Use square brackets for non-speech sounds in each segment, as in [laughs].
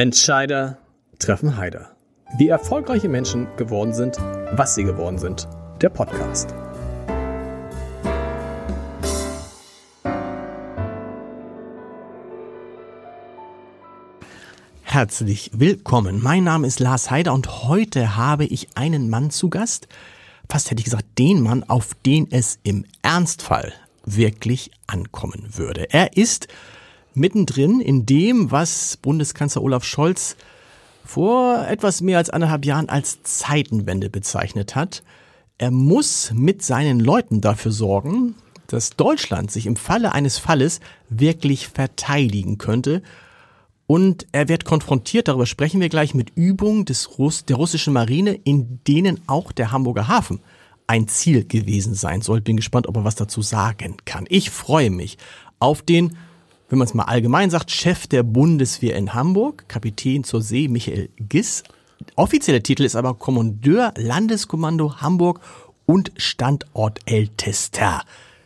Entscheider treffen Heider. Wie erfolgreiche Menschen geworden sind, was sie geworden sind. Der Podcast. Herzlich willkommen. Mein Name ist Lars Heider und heute habe ich einen Mann zu Gast. Fast hätte ich gesagt, den Mann, auf den es im Ernstfall wirklich ankommen würde. Er ist mittendrin in dem, was Bundeskanzler Olaf Scholz vor etwas mehr als anderthalb Jahren als Zeitenwende bezeichnet hat. Er muss mit seinen Leuten dafür sorgen, dass Deutschland sich im Falle eines Falles wirklich verteidigen könnte. Und er wird konfrontiert, darüber sprechen wir gleich, mit Übungen des Russ der russischen Marine, in denen auch der Hamburger Hafen ein Ziel gewesen sein soll. Bin gespannt, ob er was dazu sagen kann. Ich freue mich auf den wenn man es mal allgemein sagt, Chef der Bundeswehr in Hamburg, Kapitän zur See Michael Giss. Offizieller Titel ist aber Kommandeur Landeskommando Hamburg und Standortältester.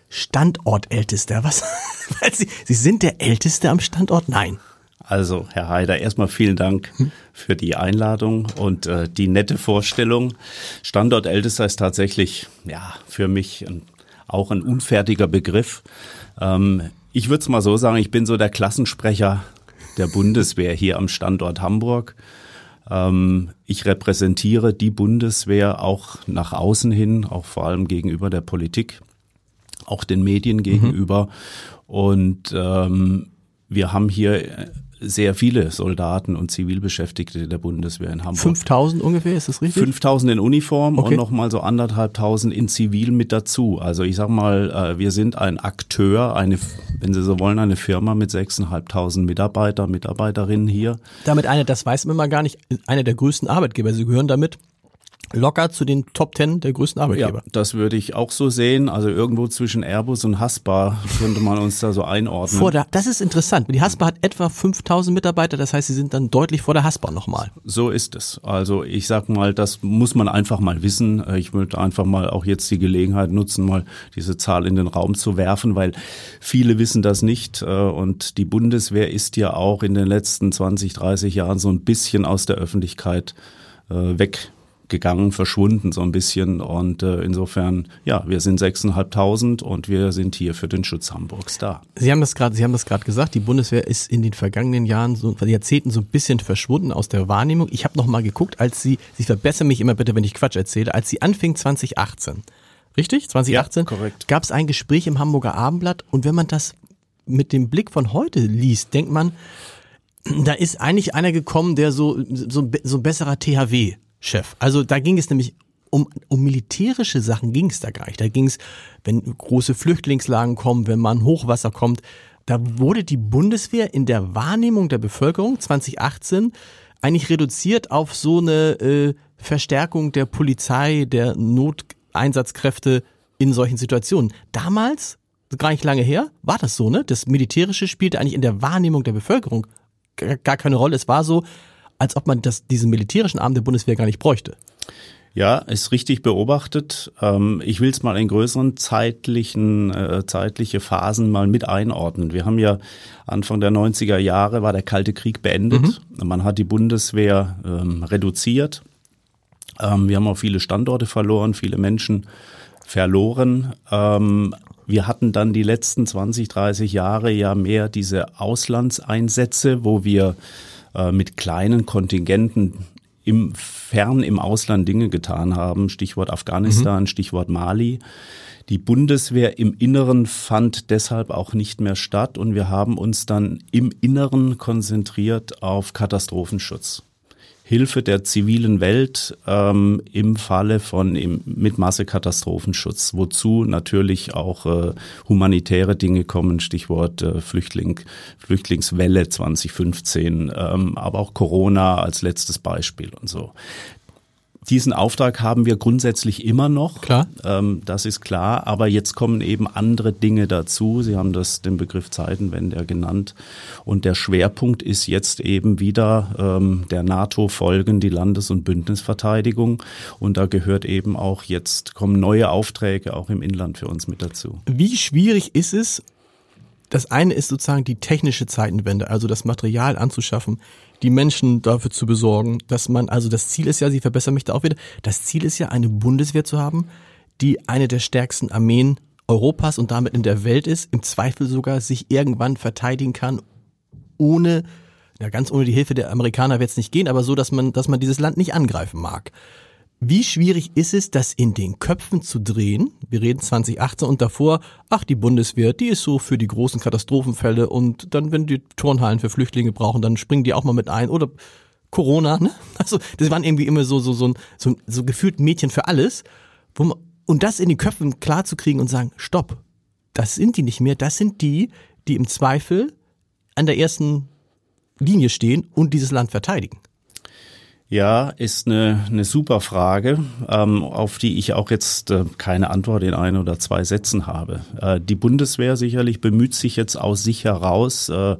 Standortältester, was? [laughs] Sie, Sie sind der Älteste am Standort? Nein. Also, Herr Haider, erstmal vielen Dank für die Einladung und äh, die nette Vorstellung. Standortältester ist tatsächlich, ja, für mich ein, auch ein unfertiger Begriff. Ähm, ich würde es mal so sagen, ich bin so der Klassensprecher der Bundeswehr hier am Standort Hamburg. Ähm, ich repräsentiere die Bundeswehr auch nach außen hin, auch vor allem gegenüber der Politik, auch den Medien mhm. gegenüber. Mhm. Und ähm, wir haben hier sehr viele Soldaten und Zivilbeschäftigte der Bundeswehr in Hamburg. 5000 ungefähr, ist das richtig? 5000 in Uniform okay. und nochmal so anderthalbtausend in Zivil mit dazu. Also ich sag mal, äh, wir sind ein Akteur, eine, wenn Sie so wollen, eine Firma mit 6.500 Mitarbeiter, Mitarbeiterinnen hier. Damit eine, das weiß man immer gar nicht, einer der größten Arbeitgeber. Sie gehören damit locker zu den Top Ten der größten Arbeitgeber. Ja, das würde ich auch so sehen. Also irgendwo zwischen Airbus und Haspa könnte man uns da so einordnen. Vor der, das ist interessant. Die Haspa hat etwa 5000 Mitarbeiter, das heißt, sie sind dann deutlich vor der Haspa nochmal. So ist es. Also ich sag mal, das muss man einfach mal wissen. Ich möchte einfach mal auch jetzt die Gelegenheit nutzen, mal diese Zahl in den Raum zu werfen, weil viele wissen das nicht. Und die Bundeswehr ist ja auch in den letzten 20, 30 Jahren so ein bisschen aus der Öffentlichkeit äh, weg gegangen, verschwunden so ein bisschen. Und äh, insofern, ja, wir sind 6.500 und wir sind hier für den Schutz Hamburgs da. Sie haben das gerade, Sie haben das gerade gesagt. Die Bundeswehr ist in den vergangenen Jahren, so Jahrzehnten so ein bisschen verschwunden aus der Wahrnehmung. Ich habe noch mal geguckt, als Sie, Sie verbessern mich immer bitte, wenn ich Quatsch erzähle, als Sie anfing 2018. Richtig? 2018? Ja, korrekt. Gab es ein Gespräch im Hamburger Abendblatt und wenn man das mit dem Blick von heute liest, denkt man, da ist eigentlich einer gekommen, der so, so, so ein besserer THW Chef. Also da ging es nämlich um, um militärische Sachen ging es da gar nicht. Da ging es, wenn große Flüchtlingslagen kommen, wenn man Hochwasser kommt, da wurde die Bundeswehr in der Wahrnehmung der Bevölkerung 2018 eigentlich reduziert auf so eine äh, Verstärkung der Polizei, der Noteinsatzkräfte in solchen Situationen. Damals, gar nicht lange her, war das so, ne? Das Militärische spielte eigentlich in der Wahrnehmung der Bevölkerung gar keine Rolle. Es war so, als ob man das, diesen militärischen Arm der Bundeswehr gar nicht bräuchte. Ja, ist richtig beobachtet. Ähm, ich will es mal in größeren zeitlichen, äh, zeitliche Phasen mal mit einordnen. Wir haben ja Anfang der 90er Jahre war der Kalte Krieg beendet. Mhm. Man hat die Bundeswehr ähm, reduziert. Ähm, wir haben auch viele Standorte verloren, viele Menschen verloren. wir hatten dann die letzten 20, 30 Jahre ja mehr diese Auslandseinsätze, wo wir äh, mit kleinen Kontingenten im fern im Ausland Dinge getan haben. Stichwort Afghanistan, mhm. Stichwort Mali. Die Bundeswehr im Inneren fand deshalb auch nicht mehr statt und wir haben uns dann im Inneren konzentriert auf Katastrophenschutz. Hilfe der zivilen Welt ähm, im Falle von im, mit Massekatastrophenschutz, wozu natürlich auch äh, humanitäre Dinge kommen, Stichwort äh, Flüchtling, Flüchtlingswelle 2015, ähm, aber auch Corona als letztes Beispiel und so. Diesen Auftrag haben wir grundsätzlich immer noch. Klar. Ähm, das ist klar. Aber jetzt kommen eben andere Dinge dazu. Sie haben das den Begriff Zeitenwende genannt. Und der Schwerpunkt ist jetzt eben wieder ähm, der NATO-Folgen, die Landes- und Bündnisverteidigung. Und da gehört eben auch jetzt kommen neue Aufträge auch im Inland für uns mit dazu. Wie schwierig ist es, das eine ist sozusagen die technische Zeitenwende, also das Material anzuschaffen, die Menschen dafür zu besorgen, dass man, also das Ziel ist ja, Sie verbessern mich da auch wieder, das Ziel ist ja, eine Bundeswehr zu haben, die eine der stärksten Armeen Europas und damit in der Welt ist, im Zweifel sogar sich irgendwann verteidigen kann, ohne, ja ganz ohne die Hilfe der Amerikaner wird es nicht gehen, aber so, dass man, dass man dieses Land nicht angreifen mag. Wie schwierig ist es, das in den Köpfen zu drehen? Wir reden 2018 und davor, ach, die Bundeswehr, die ist so für die großen Katastrophenfälle und dann, wenn die Turnhallen für Flüchtlinge brauchen, dann springen die auch mal mit ein oder Corona, ne? [laughs] Also, das waren irgendwie immer so, so, so, so, so gefühlt Mädchen für alles, wo man, und das in den Köpfen klar zu kriegen und sagen, stopp, das sind die nicht mehr, das sind die, die im Zweifel an der ersten Linie stehen und dieses Land verteidigen. Ja, ist eine, eine super Frage, ähm, auf die ich auch jetzt äh, keine Antwort in ein oder zwei Sätzen habe. Äh, die Bundeswehr sicherlich bemüht sich jetzt aus sich heraus, äh,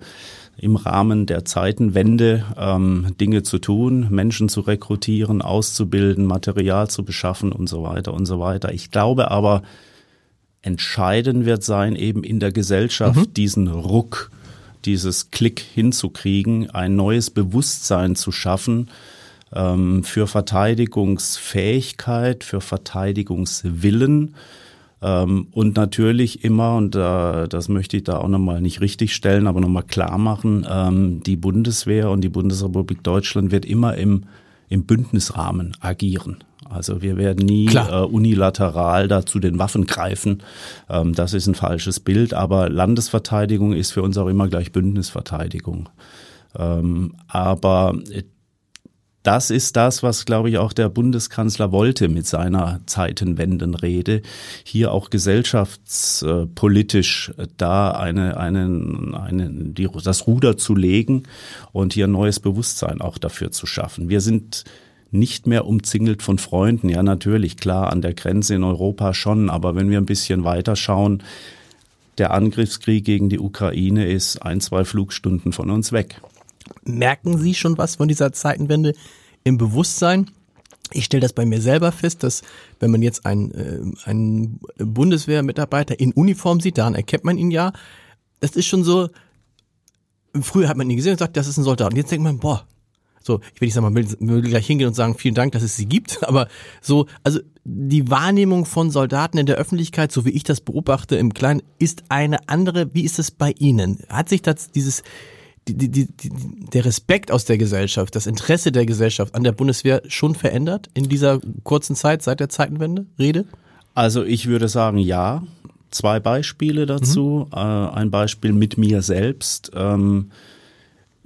im Rahmen der Zeitenwende ähm, Dinge zu tun, Menschen zu rekrutieren, auszubilden, Material zu beschaffen und so weiter und so weiter. Ich glaube aber, entscheidend wird sein, eben in der Gesellschaft mhm. diesen Ruck, dieses Klick hinzukriegen, ein neues Bewusstsein zu schaffen, ähm, für Verteidigungsfähigkeit, für Verteidigungswillen ähm, und natürlich immer, und äh, das möchte ich da auch nochmal nicht richtig stellen, aber nochmal klar machen, ähm, die Bundeswehr und die Bundesrepublik Deutschland wird immer im, im Bündnisrahmen agieren. Also wir werden nie äh, unilateral da zu den Waffen greifen. Ähm, das ist ein falsches Bild. Aber Landesverteidigung ist für uns auch immer gleich Bündnisverteidigung. Ähm, aber das ist das, was, glaube ich, auch der Bundeskanzler wollte mit seiner Zeitenwendenrede, hier auch gesellschaftspolitisch da eine, eine, eine, die, das Ruder zu legen und hier ein neues Bewusstsein auch dafür zu schaffen. Wir sind nicht mehr umzingelt von Freunden. Ja, natürlich, klar, an der Grenze in Europa schon, aber wenn wir ein bisschen weiter schauen, der Angriffskrieg gegen die Ukraine ist ein, zwei Flugstunden von uns weg. Merken Sie schon was von dieser Zeitenwende im Bewusstsein? Ich stelle das bei mir selber fest, dass wenn man jetzt einen, äh, einen Bundeswehrmitarbeiter in Uniform sieht, dann erkennt man ihn ja. Das ist schon so, früher hat man ihn gesehen und sagt, das ist ein Soldat. Und jetzt denkt man, boah, so, ich will nicht sagen, man will gleich hingehen und sagen, vielen Dank, dass es sie gibt, [laughs] aber so, also die Wahrnehmung von Soldaten in der Öffentlichkeit, so wie ich das beobachte im Kleinen, ist eine andere. Wie ist es bei Ihnen? Hat sich das dieses die, die, die, der Respekt aus der Gesellschaft, das Interesse der Gesellschaft an der Bundeswehr schon verändert in dieser kurzen Zeit seit der Zeitenwende? Rede? Also ich würde sagen, ja. Zwei Beispiele dazu. Mhm. Äh, ein Beispiel mit mir selbst. Ähm,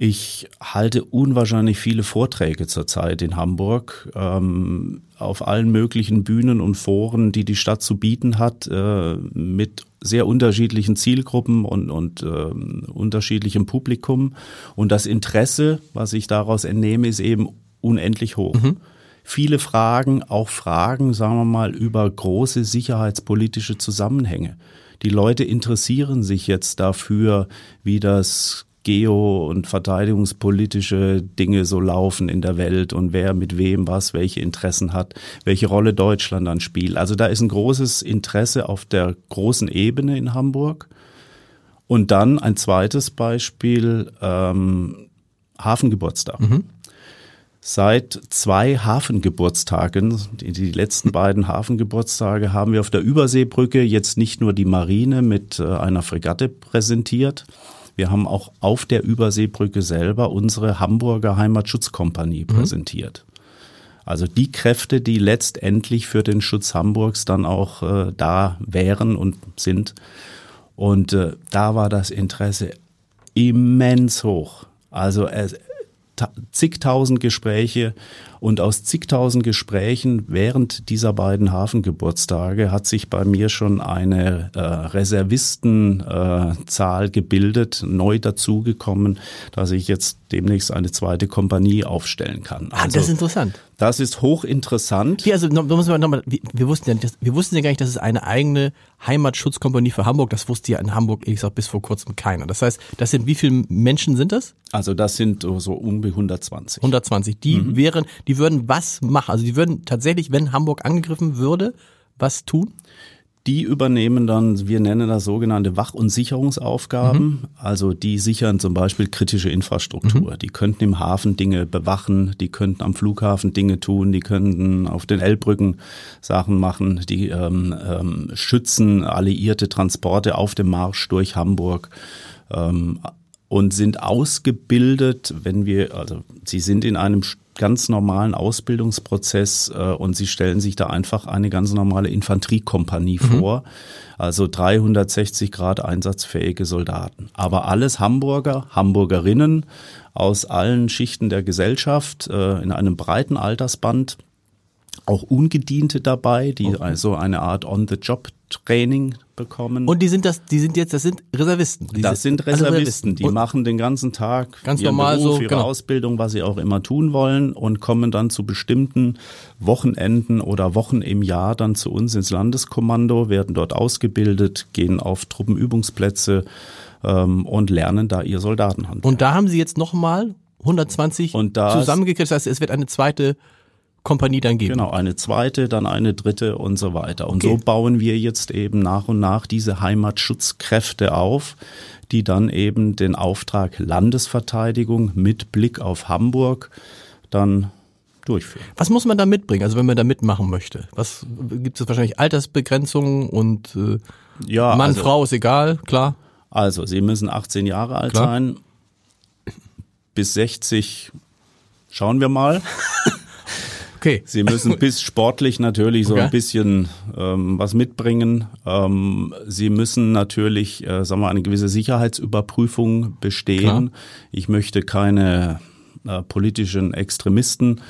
ich halte unwahrscheinlich viele Vorträge zurzeit in Hamburg ähm, auf allen möglichen Bühnen und Foren, die die Stadt zu bieten hat, äh, mit sehr unterschiedlichen Zielgruppen und, und äh, unterschiedlichem Publikum. Und das Interesse, was ich daraus entnehme, ist eben unendlich hoch. Mhm. Viele Fragen, auch Fragen, sagen wir mal, über große sicherheitspolitische Zusammenhänge. Die Leute interessieren sich jetzt dafür, wie das geo- und verteidigungspolitische Dinge so laufen in der Welt und wer mit wem was, welche Interessen hat, welche Rolle Deutschland dann spielt. Also da ist ein großes Interesse auf der großen Ebene in Hamburg. Und dann ein zweites Beispiel, ähm, Hafengeburtstag. Mhm. Seit zwei Hafengeburtstagen, die, die letzten beiden Hafengeburtstage, haben wir auf der Überseebrücke jetzt nicht nur die Marine mit äh, einer Fregatte präsentiert, wir haben auch auf der Überseebrücke selber unsere Hamburger Heimatschutzkompanie mhm. präsentiert. Also die Kräfte, die letztendlich für den Schutz Hamburgs dann auch äh, da wären und sind. Und äh, da war das Interesse immens hoch. Also es, zigtausend Gespräche und aus zigtausend Gesprächen während dieser beiden Hafengeburtstage hat sich bei mir schon eine äh, Reservistenzahl äh, gebildet, neu dazugekommen, dass ich jetzt demnächst eine zweite Kompanie aufstellen kann. Also, ah, das ist also interessant. Das ist hochinteressant. Hier, also da muss man nochmal, wir, wir wussten ja nicht, wir wussten ja gar nicht, dass es eine eigene Heimatschutzkompanie für Hamburg, das wusste ja in Hamburg, ich sag bis vor kurzem keiner. Das heißt, das sind, wie viele Menschen sind das? Also das sind so um die 120. 120. Die mhm. wären, die würden was machen? Also die würden tatsächlich, wenn Hamburg angegriffen würde, was tun? Die übernehmen dann, wir nennen das sogenannte Wach- und Sicherungsaufgaben. Mhm. Also die sichern zum Beispiel kritische Infrastruktur. Mhm. Die könnten im Hafen Dinge bewachen, die könnten am Flughafen Dinge tun, die könnten auf den Elbbrücken Sachen machen, die ähm, ähm, schützen alliierte Transporte auf dem Marsch durch Hamburg. Ähm, und sind ausgebildet, wenn wir, also sie sind in einem ganz normalen Ausbildungsprozess äh, und sie stellen sich da einfach eine ganz normale Infanteriekompanie mhm. vor. Also 360 Grad einsatzfähige Soldaten. Aber alles Hamburger, Hamburgerinnen aus allen Schichten der Gesellschaft äh, in einem breiten Altersband. Auch Ungediente dabei, die okay. also eine Art On-the-Job-Training bekommen. Und die sind das, die sind jetzt, das sind Reservisten. Die das sind Reservisten, Reservisten. die und machen den ganzen Tag ganz normal Beruf, so, ihre genau. Ausbildung, was sie auch immer tun wollen und kommen dann zu bestimmten Wochenenden oder Wochen im Jahr dann zu uns ins Landeskommando, werden dort ausgebildet, gehen auf Truppenübungsplätze ähm, und lernen da ihr Soldatenhandwerk. Und da haben sie jetzt nochmal 120 zusammengekriegt. Das heißt, es wird eine zweite Kompanie dann geben. Genau, eine zweite, dann eine dritte und so weiter. Und okay. so bauen wir jetzt eben nach und nach diese Heimatschutzkräfte auf, die dann eben den Auftrag Landesverteidigung mit Blick auf Hamburg dann durchführen. Was muss man da mitbringen, also wenn man da mitmachen möchte? Was gibt es wahrscheinlich Altersbegrenzungen und äh, ja, Mann, also, Frau ist egal, klar. Also, Sie müssen 18 Jahre alt klar. sein. Bis 60 schauen wir mal. [laughs] Okay. Sie müssen [laughs] bis sportlich natürlich so okay. ein bisschen ähm, was mitbringen. Ähm, Sie müssen natürlich, äh, sagen wir, eine gewisse Sicherheitsüberprüfung bestehen. Klar. Ich möchte keine äh, politischen Extremisten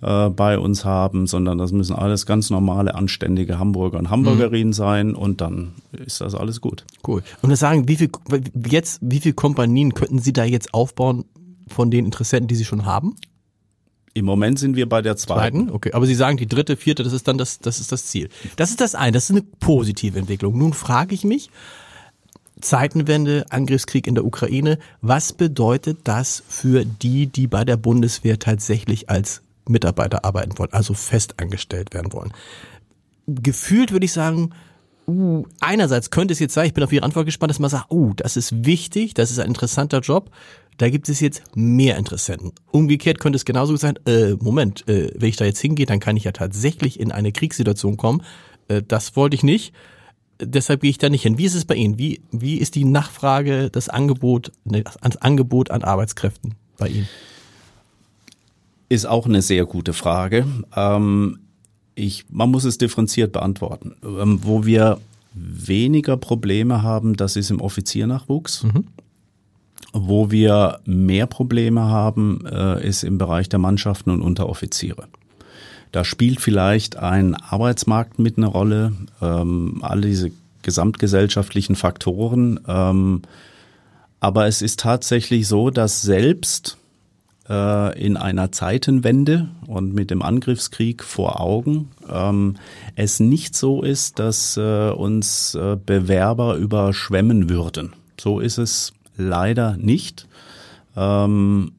äh, bei uns haben, sondern das müssen alles ganz normale, anständige Hamburger und Hamburgerinnen mhm. sein und dann ist das alles gut. Cool. Und das sagen, wie viel jetzt, wie viele Kompanien könnten Sie da jetzt aufbauen von den Interessenten, die Sie schon haben? Im Moment sind wir bei der zweiten. zweiten. Okay, aber Sie sagen die dritte, vierte, das ist dann das, das ist das Ziel. Das ist das eine, das ist eine positive Entwicklung. Nun frage ich mich, Zeitenwende, Angriffskrieg in der Ukraine, was bedeutet das für die, die bei der Bundeswehr tatsächlich als Mitarbeiter arbeiten wollen, also festangestellt werden wollen? Gefühlt würde ich sagen, uh, einerseits könnte es jetzt sein, ich bin auf Ihre Antwort gespannt, dass man sagt, uh, das ist wichtig, das ist ein interessanter Job. Da gibt es jetzt mehr Interessenten. Umgekehrt könnte es genauso sein, äh, Moment, äh, wenn ich da jetzt hingehe, dann kann ich ja tatsächlich in eine Kriegssituation kommen. Äh, das wollte ich nicht. Deshalb gehe ich da nicht hin. Wie ist es bei Ihnen? Wie, wie ist die Nachfrage, das Angebot, ne, das Angebot an Arbeitskräften bei Ihnen? Ist auch eine sehr gute Frage. Ähm, ich, man muss es differenziert beantworten. Ähm, wo wir weniger Probleme haben, das ist im Offiziernachwuchs. Mhm. Wo wir mehr Probleme haben, äh, ist im Bereich der Mannschaften und Unteroffiziere. Da spielt vielleicht ein Arbeitsmarkt mit eine Rolle, ähm, alle diese gesamtgesellschaftlichen Faktoren. Ähm, aber es ist tatsächlich so, dass selbst äh, in einer Zeitenwende und mit dem Angriffskrieg vor Augen ähm, es nicht so ist, dass äh, uns Bewerber überschwemmen würden. So ist es leider nicht. Ähm,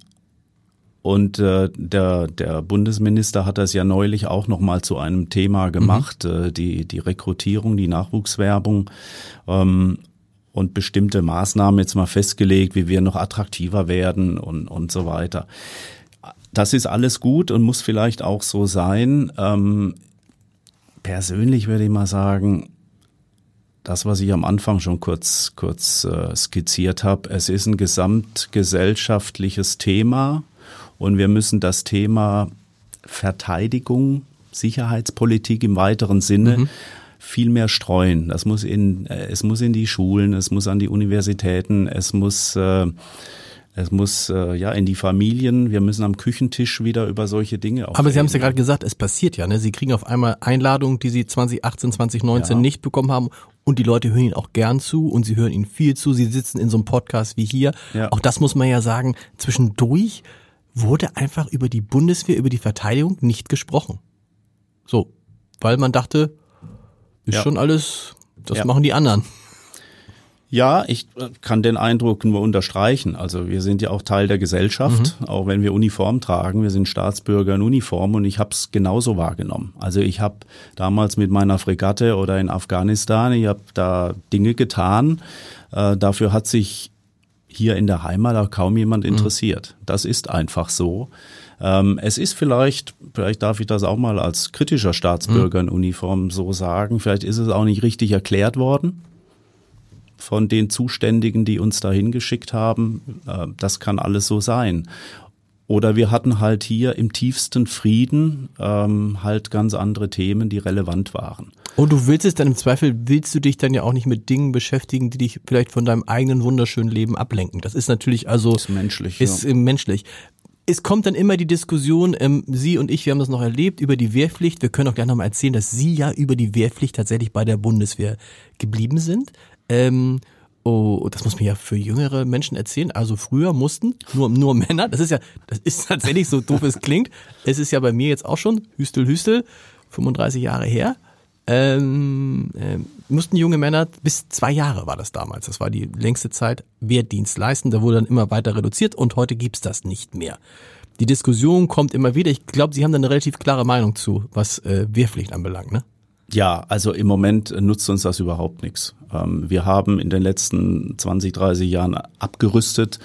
und äh, der, der Bundesminister hat das ja neulich auch noch mal zu einem Thema gemacht, mhm. äh, die, die Rekrutierung, die Nachwuchswerbung ähm, und bestimmte Maßnahmen jetzt mal festgelegt, wie wir noch attraktiver werden und, und so weiter. Das ist alles gut und muss vielleicht auch so sein. Ähm, persönlich würde ich mal sagen, das, was ich am Anfang schon kurz, kurz äh, skizziert habe, es ist ein gesamtgesellschaftliches Thema und wir müssen das Thema Verteidigung, Sicherheitspolitik im weiteren Sinne mhm. viel mehr streuen. Das muss in, äh, es muss in die Schulen, es muss an die Universitäten, es muss äh, es muss äh, ja in die Familien. Wir müssen am Küchentisch wieder über solche Dinge auch. Aber Sie haben es ja gerade gesagt, es passiert ja. Ne? Sie kriegen auf einmal Einladungen, die Sie 2018, 2019 ja. nicht bekommen haben. Und die Leute hören Ihnen auch gern zu und sie hören Ihnen viel zu. Sie sitzen in so einem Podcast wie hier. Ja. Auch das muss man ja sagen. Zwischendurch wurde einfach über die Bundeswehr, über die Verteidigung nicht gesprochen. So, weil man dachte, ist ja. schon alles, das ja. machen die anderen. Ja, ich äh, kann den Eindruck nur unterstreichen. Also wir sind ja auch Teil der Gesellschaft, mhm. auch wenn wir Uniform tragen. Wir sind Staatsbürger in Uniform und ich habe es genauso wahrgenommen. Also ich habe damals mit meiner Fregatte oder in Afghanistan, ich habe da Dinge getan. Äh, dafür hat sich hier in der Heimat auch kaum jemand mhm. interessiert. Mhm. Das ist einfach so. Ähm, es ist vielleicht, vielleicht darf ich das auch mal als kritischer Staatsbürger mhm. in Uniform so sagen, vielleicht ist es auch nicht richtig erklärt worden von den Zuständigen, die uns da hingeschickt haben. Äh, das kann alles so sein. Oder wir hatten halt hier im tiefsten Frieden ähm, halt ganz andere Themen, die relevant waren. Und du willst es dann im Zweifel, willst du dich dann ja auch nicht mit Dingen beschäftigen, die dich vielleicht von deinem eigenen wunderschönen Leben ablenken. Das ist natürlich also ist menschlich. Ist ja. menschlich. Es kommt dann immer die Diskussion, ähm, Sie und ich, wir haben das noch erlebt, über die Wehrpflicht. Wir können auch gerne noch mal erzählen, dass Sie ja über die Wehrpflicht tatsächlich bei der Bundeswehr geblieben sind. Ähm, oh, das muss man ja für jüngere Menschen erzählen. Also früher mussten nur, nur Männer, das ist ja, das ist tatsächlich so doof es klingt. Es ist ja bei mir jetzt auch schon, Hüstel, Hüstel, 35 Jahre her. Ähm, äh, mussten junge Männer, bis zwei Jahre war das damals, das war die längste Zeit, Wehrdienst leisten. Da wurde dann immer weiter reduziert und heute gibt's das nicht mehr. Die Diskussion kommt immer wieder. Ich glaube, Sie haben da eine relativ klare Meinung zu, was äh, Wehrpflicht anbelangt, ne? Ja, also im Moment nutzt uns das überhaupt nichts. Ähm, wir haben in den letzten 20, 30 Jahren abgerüstet.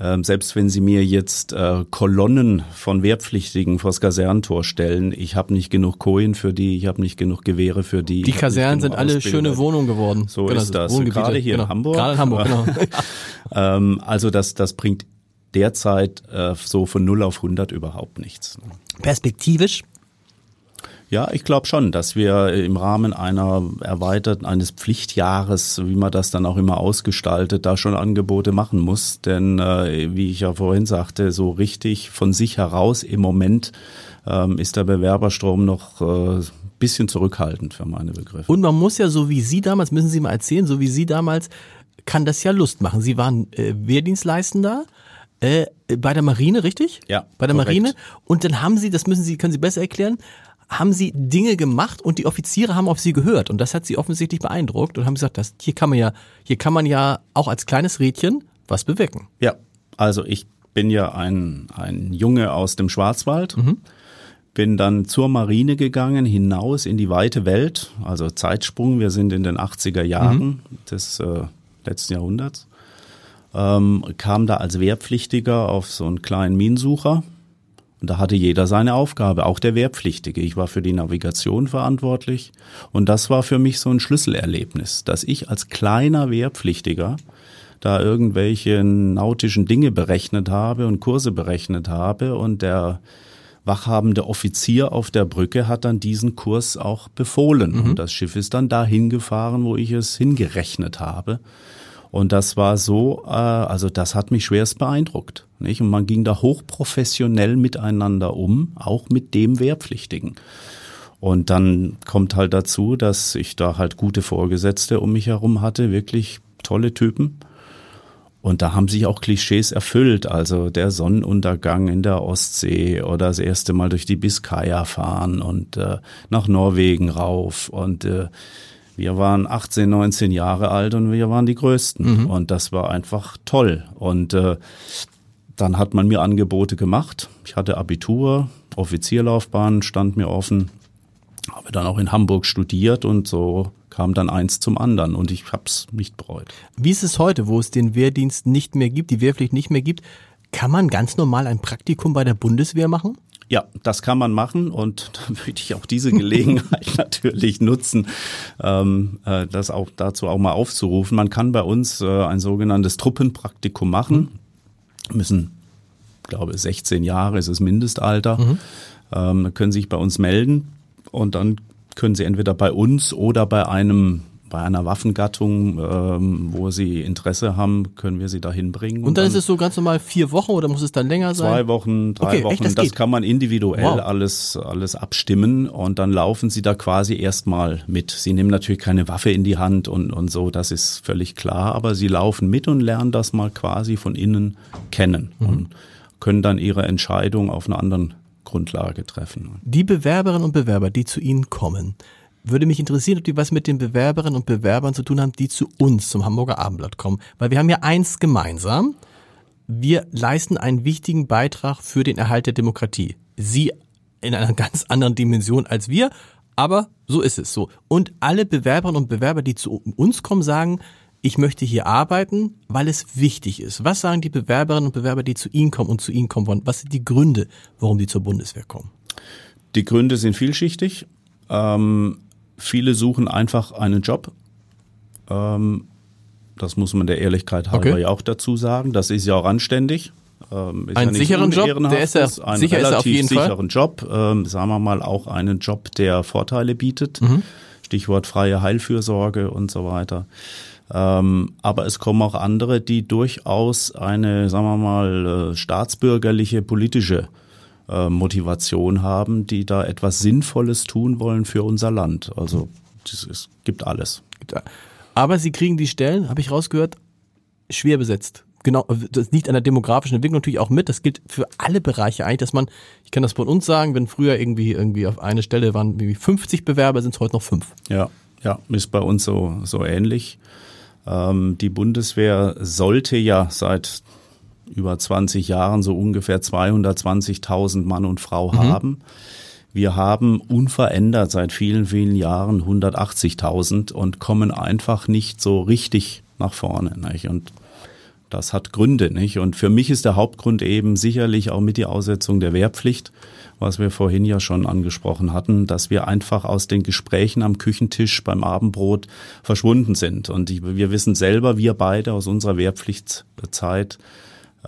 Ähm, selbst wenn Sie mir jetzt äh, Kolonnen von Wehrpflichtigen vors Kasernentor stellen, ich habe nicht genug Kojen für die, ich habe nicht genug Gewehre für die. Die Kasernen sind alle schöne Wohnungen geworden. So genau, ist das. Gerade hier genau. in Hamburg. Gerade in Hamburg, genau. [laughs] [laughs] ähm, also das, das bringt derzeit äh, so von 0 auf 100 überhaupt nichts. Perspektivisch ja, ich glaube schon, dass wir im Rahmen einer erweiterten, eines Pflichtjahres, wie man das dann auch immer ausgestaltet, da schon Angebote machen muss. Denn äh, wie ich ja vorhin sagte, so richtig von sich heraus im Moment ähm, ist der Bewerberstrom noch äh, bisschen zurückhaltend für meine Begriffe. Und man muss ja, so wie Sie damals, müssen Sie mal erzählen, so wie Sie damals, kann das ja Lust machen. Sie waren äh, Wehrdienstleistender. Äh, bei der Marine, richtig? Ja. Bei der korrekt. Marine. Und dann haben Sie, das müssen Sie, können Sie besser erklären, haben sie Dinge gemacht und die Offiziere haben auf sie gehört und das hat sie offensichtlich beeindruckt und haben gesagt, das, hier kann man ja, hier kann man ja auch als kleines Rädchen was bewirken. Ja, also ich bin ja ein, ein Junge aus dem Schwarzwald. Mhm. Bin dann zur Marine gegangen, hinaus in die weite Welt, also Zeitsprung. Wir sind in den 80er Jahren mhm. des äh, letzten Jahrhunderts. Ähm, kam da als Wehrpflichtiger auf so einen kleinen Minensucher und da hatte jeder seine Aufgabe, auch der Wehrpflichtige. Ich war für die Navigation verantwortlich. Und das war für mich so ein Schlüsselerlebnis, dass ich als kleiner Wehrpflichtiger da irgendwelche nautischen Dinge berechnet habe und Kurse berechnet habe und der wachhabende Offizier auf der Brücke hat dann diesen Kurs auch befohlen. Mhm. Und das Schiff ist dann dahin gefahren, wo ich es hingerechnet habe. Und das war so, äh, also das hat mich schwerst beeindruckt. Nicht? Und man ging da hochprofessionell miteinander um, auch mit dem Wehrpflichtigen. Und dann kommt halt dazu, dass ich da halt gute Vorgesetzte um mich herum hatte, wirklich tolle Typen. Und da haben sich auch Klischees erfüllt, also der Sonnenuntergang in der Ostsee oder das erste Mal durch die Biskaya fahren und äh, nach Norwegen rauf und äh, wir waren 18, 19 Jahre alt und wir waren die Größten. Mhm. Und das war einfach toll. Und äh, dann hat man mir Angebote gemacht. Ich hatte Abitur, Offizierlaufbahn stand mir offen, habe dann auch in Hamburg studiert und so kam dann eins zum anderen und ich habe es nicht bereut. Wie ist es heute, wo es den Wehrdienst nicht mehr gibt, die Wehrpflicht nicht mehr gibt? Kann man ganz normal ein Praktikum bei der Bundeswehr machen? Ja, das kann man machen und [laughs] da würde ich auch diese Gelegenheit [laughs] natürlich nutzen, ähm, äh, das auch dazu auch mal aufzurufen. Man kann bei uns äh, ein sogenanntes Truppenpraktikum machen. Mhm. Müssen, glaube 16 Jahre ist das Mindestalter. Mhm. Ähm, können sich bei uns melden und dann können Sie entweder bei uns oder bei einem bei einer Waffengattung, ähm, wo sie Interesse haben, können wir sie da hinbringen. Und, und dann, ist es so ganz normal vier Wochen oder muss es dann länger sein? Zwei Wochen, drei okay, Wochen. Echt, das, das kann man individuell wow. alles, alles abstimmen und dann laufen sie da quasi erstmal mit. Sie nehmen natürlich keine Waffe in die Hand und, und so, das ist völlig klar, aber sie laufen mit und lernen das mal quasi von innen kennen mhm. und können dann ihre Entscheidung auf einer anderen Grundlage treffen. Die Bewerberinnen und Bewerber, die zu Ihnen kommen, würde mich interessieren, ob die was mit den Bewerberinnen und Bewerbern zu tun haben, die zu uns zum Hamburger Abendblatt kommen. Weil wir haben ja eins gemeinsam. Wir leisten einen wichtigen Beitrag für den Erhalt der Demokratie. Sie in einer [laughs] ganz anderen Dimension als wir, aber so ist es so. Und alle Bewerberinnen und Bewerber, die zu uns kommen, sagen, ich möchte hier arbeiten, weil es wichtig ist. Was sagen die Bewerberinnen und Bewerber, die zu Ihnen kommen und zu Ihnen kommen wollen? Was sind die Gründe, warum die zur Bundeswehr kommen? Die Gründe sind vielschichtig. Ähm, viele suchen einfach einen Job. Ähm, das muss man der Ehrlichkeit halber Okay. ja auch dazu sagen. Das ist ja auch anständig. Ähm, ist Einen ja sicheren Job, der ist ja- einen sicher ist er auf relativ jeden Fall. sicheren Job. Ähm, sagen wir mal auch einen Job, der Vorteile bietet. Mhm. Stichwort freie Heilfürsorge und so weiter. Ähm, aber es kommen auch andere, die durchaus eine, sagen wir mal, äh, staatsbürgerliche, politische äh, Motivation haben, die da etwas Sinnvolles tun wollen für unser Land. Also es gibt alles. Aber sie kriegen die Stellen, habe ich rausgehört, schwer besetzt. Genau, das liegt an der demografischen Entwicklung natürlich auch mit. Das gilt für alle Bereiche eigentlich, dass man, ich kann das von uns sagen, wenn früher irgendwie irgendwie auf eine Stelle waren irgendwie 50 Bewerber, sind es heute noch fünf. Ja, ja, ist bei uns so, so ähnlich. Ähm, die Bundeswehr sollte ja seit über 20 Jahren so ungefähr 220.000 Mann und Frau haben. Wir haben unverändert seit vielen, vielen Jahren 180.000 und kommen einfach nicht so richtig nach vorne. Nicht? Und das hat Gründe, nicht? Und für mich ist der Hauptgrund eben sicherlich auch mit die Aussetzung der Wehrpflicht, was wir vorhin ja schon angesprochen hatten, dass wir einfach aus den Gesprächen am Küchentisch beim Abendbrot verschwunden sind. Und ich, wir wissen selber, wir beide aus unserer Wehrpflichtzeit,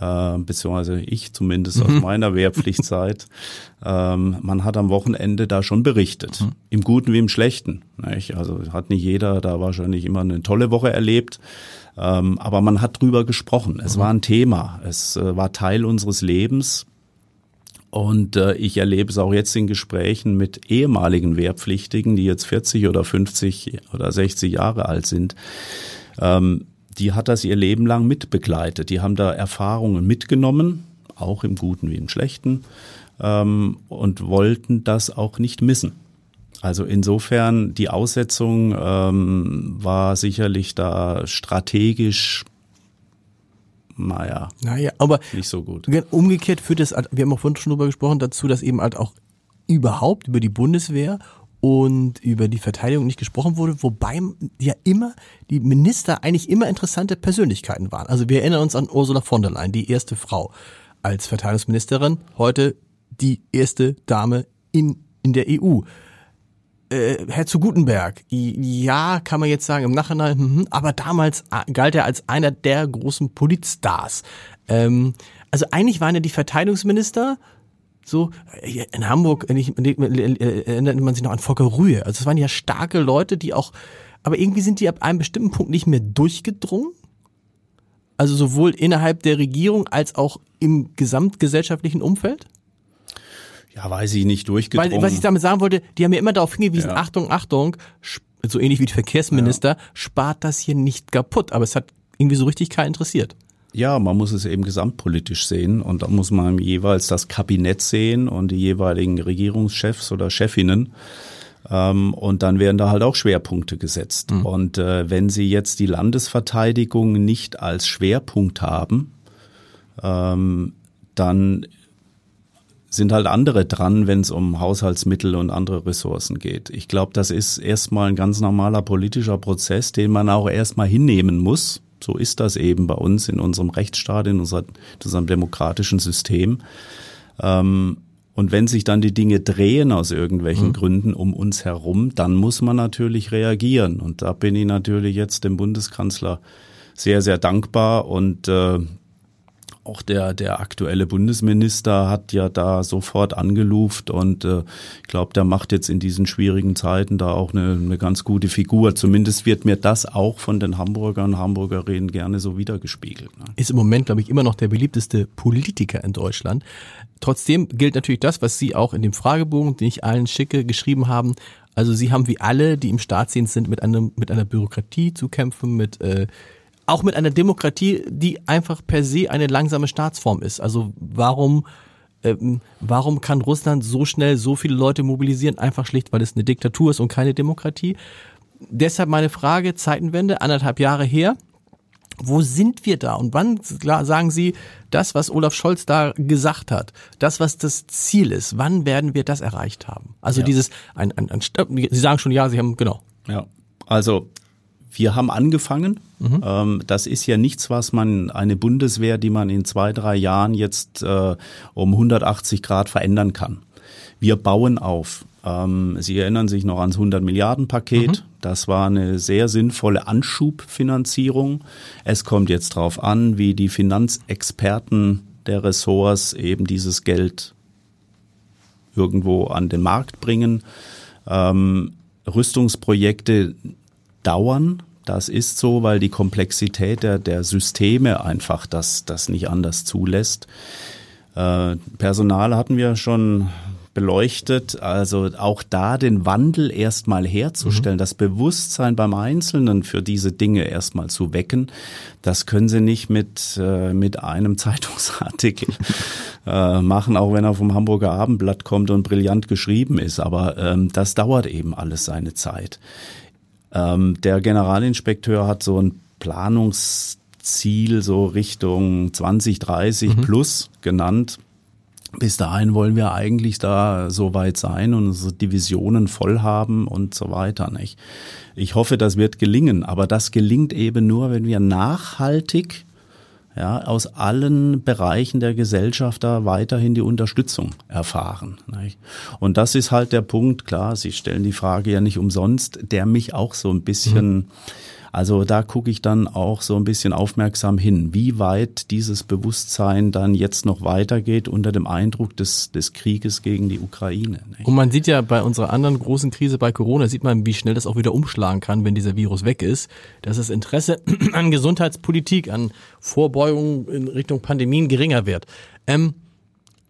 äh, beziehungsweise ich zumindest aus meiner Wehrpflichtzeit, [laughs] ähm, man hat am Wochenende da schon berichtet. Im Guten wie im Schlechten. Nicht? Also hat nicht jeder da wahrscheinlich immer eine tolle Woche erlebt. Ähm, aber man hat drüber gesprochen. Es war ein Thema. Es äh, war Teil unseres Lebens. Und äh, ich erlebe es auch jetzt in Gesprächen mit ehemaligen Wehrpflichtigen, die jetzt 40 oder 50 oder 60 Jahre alt sind. Ähm, die hat das ihr Leben lang mitbegleitet. Die haben da Erfahrungen mitgenommen, auch im Guten wie im Schlechten, ähm, und wollten das auch nicht missen. Also insofern, die Aussetzung ähm, war sicherlich da strategisch, naja, Naja, aber nicht so gut. umgekehrt führt es, halt- wir haben auch vorhin schon drüber gesprochen, dazu, dass eben halt auch überhaupt über die Bundeswehr und über die Verteidigung nicht gesprochen wurde, wobei ja immer die Minister eigentlich immer interessante Persönlichkeiten waren. Also wir erinnern uns an Ursula von der Leyen, die erste Frau als Verteidigungsministerin, heute die erste Dame in, in der EU. Äh, Herr zu Gutenberg, ja, kann man jetzt sagen im Nachhinein, mhm, aber damals äh, galt er als einer der großen Politstars. Ähm, also eigentlich waren ja die Verteidigungsminister so äh, in Hamburg äh, äh, erinnert man sich noch an Volker Rühe. Also es waren ja starke Leute, die auch, aber irgendwie sind die ab einem bestimmten Punkt nicht mehr durchgedrungen. Also sowohl innerhalb der Regierung als auch im gesamtgesellschaftlichen Umfeld. Ja, weiß ich nicht durchgedrungen. Weil, was ich damit sagen wollte, die haben ja immer darauf hingewiesen, Ja. Achtung, Achtung, so ähnlich wie die Verkehrsminister, spart das hier nicht kaputt. Aber es hat irgendwie so richtig keinen interessiert. Ja, man muss es eben gesamtpolitisch sehen und da muss man jeweils das Kabinett sehen und die jeweiligen Regierungschefs oder Chefinnen. Ähm, und dann werden da halt auch Schwerpunkte gesetzt. Und äh, wenn Sie jetzt die Landesverteidigung nicht als Schwerpunkt haben, ähm, dann sind halt andere dran, wenn es um Haushaltsmittel und andere Ressourcen geht. Ich glaube, das ist erstmal ein ganz normaler politischer Prozess, den man auch erstmal hinnehmen muss. So ist das eben bei uns in unserem Rechtsstaat, in unserer, unserem demokratischen System. Ähm, und wenn sich dann die Dinge drehen aus irgendwelchen Gründen um uns herum, dann muss man natürlich reagieren. Und da bin ich natürlich jetzt dem Bundeskanzler sehr, sehr dankbar und äh, auch der, der aktuelle Bundesminister hat ja da sofort angeluft und äh, ich glaube, der macht jetzt in diesen schwierigen Zeiten da auch eine, eine ganz gute Figur. Zumindest wird mir das auch von den Hamburgern und Hamburgerinnen gerne so wiedergespiegelt. Ne? Ist im Moment, glaube ich, immer noch der beliebteste Politiker in Deutschland. Trotzdem gilt natürlich das, was Sie auch in dem Fragebogen, den ich allen schicke, geschrieben haben. Also Sie haben wie alle, die im Staatsdienst sind, mit einem, mit einer Bürokratie zu kämpfen, mit äh, auch mit einer Demokratie, die einfach per se eine langsame Staatsform ist. Also warum ähm, warum kann Russland so schnell so viele Leute mobilisieren? Einfach schlicht, weil es eine Diktatur ist und keine Demokratie. Deshalb meine Frage, Zeitenwende, anderthalb Jahre her. Wo sind wir da? Und wann sagen Sie, das, was Olaf Scholz da gesagt hat, das, was das Ziel ist, wann werden wir das erreicht haben? Also Ja. dieses, ein, ein, ein, Sie sagen schon ja, Sie haben, genau. Ja, also wir haben angefangen. Mhm. Ähm, das ist ja nichts, was man, eine Bundeswehr, die man in zwei, drei Jahren jetzt äh, um 180 Grad verändern kann. Wir bauen auf. Ähm, Sie erinnern sich noch ans 100 Milliarden Paket. Das war eine sehr sinnvolle Anschubfinanzierung. Es kommt jetzt darauf an, wie die Finanzexperten der Ressorts eben dieses Geld irgendwo an den Markt bringen. Ähm, Rüstungsprojekte dauern. Das ist so, weil die Komplexität der, der Systeme einfach das, das nicht anders zulässt. Äh, Personal hatten wir schon beleuchtet, also auch da den Wandel erstmal herzustellen, das Bewusstsein beim Einzelnen für diese Dinge erstmal zu wecken, das können Sie nicht mit, äh, mit einem [laughs] Zeitungsartikel äh, machen, auch wenn er vom Hamburger Abendblatt kommt und brillant geschrieben ist. Aber ähm, das dauert eben alles seine Zeit. Ähm, der Generalinspekteur hat so ein Planungsziel so Richtung 2030 plus genannt. Bis dahin wollen wir eigentlich da so weit sein und unsere Divisionen voll haben und so weiter, nicht? Ich hoffe, das wird gelingen, aber das gelingt eben nur, wenn wir nachhaltig ja, aus allen Bereichen der Gesellschaft da weiterhin die Unterstützung erfahren. Nicht? Und das ist halt der Punkt, klar, Sie stellen die Frage ja nicht umsonst, der mich auch so ein bisschen, also da gucke ich dann auch so ein bisschen aufmerksam hin, wie weit dieses Bewusstsein dann jetzt noch weitergeht unter dem Eindruck des, des Krieges gegen die Ukraine. Nicht? Und man sieht ja bei unserer anderen großen Krise bei Corona, sieht man, wie schnell das auch wieder umschlagen kann, wenn dieser Virus weg ist, dass das Interesse [clears throat] an Gesundheitspolitik, an Vorbeugung in Richtung Pandemien geringer wird. Ähm,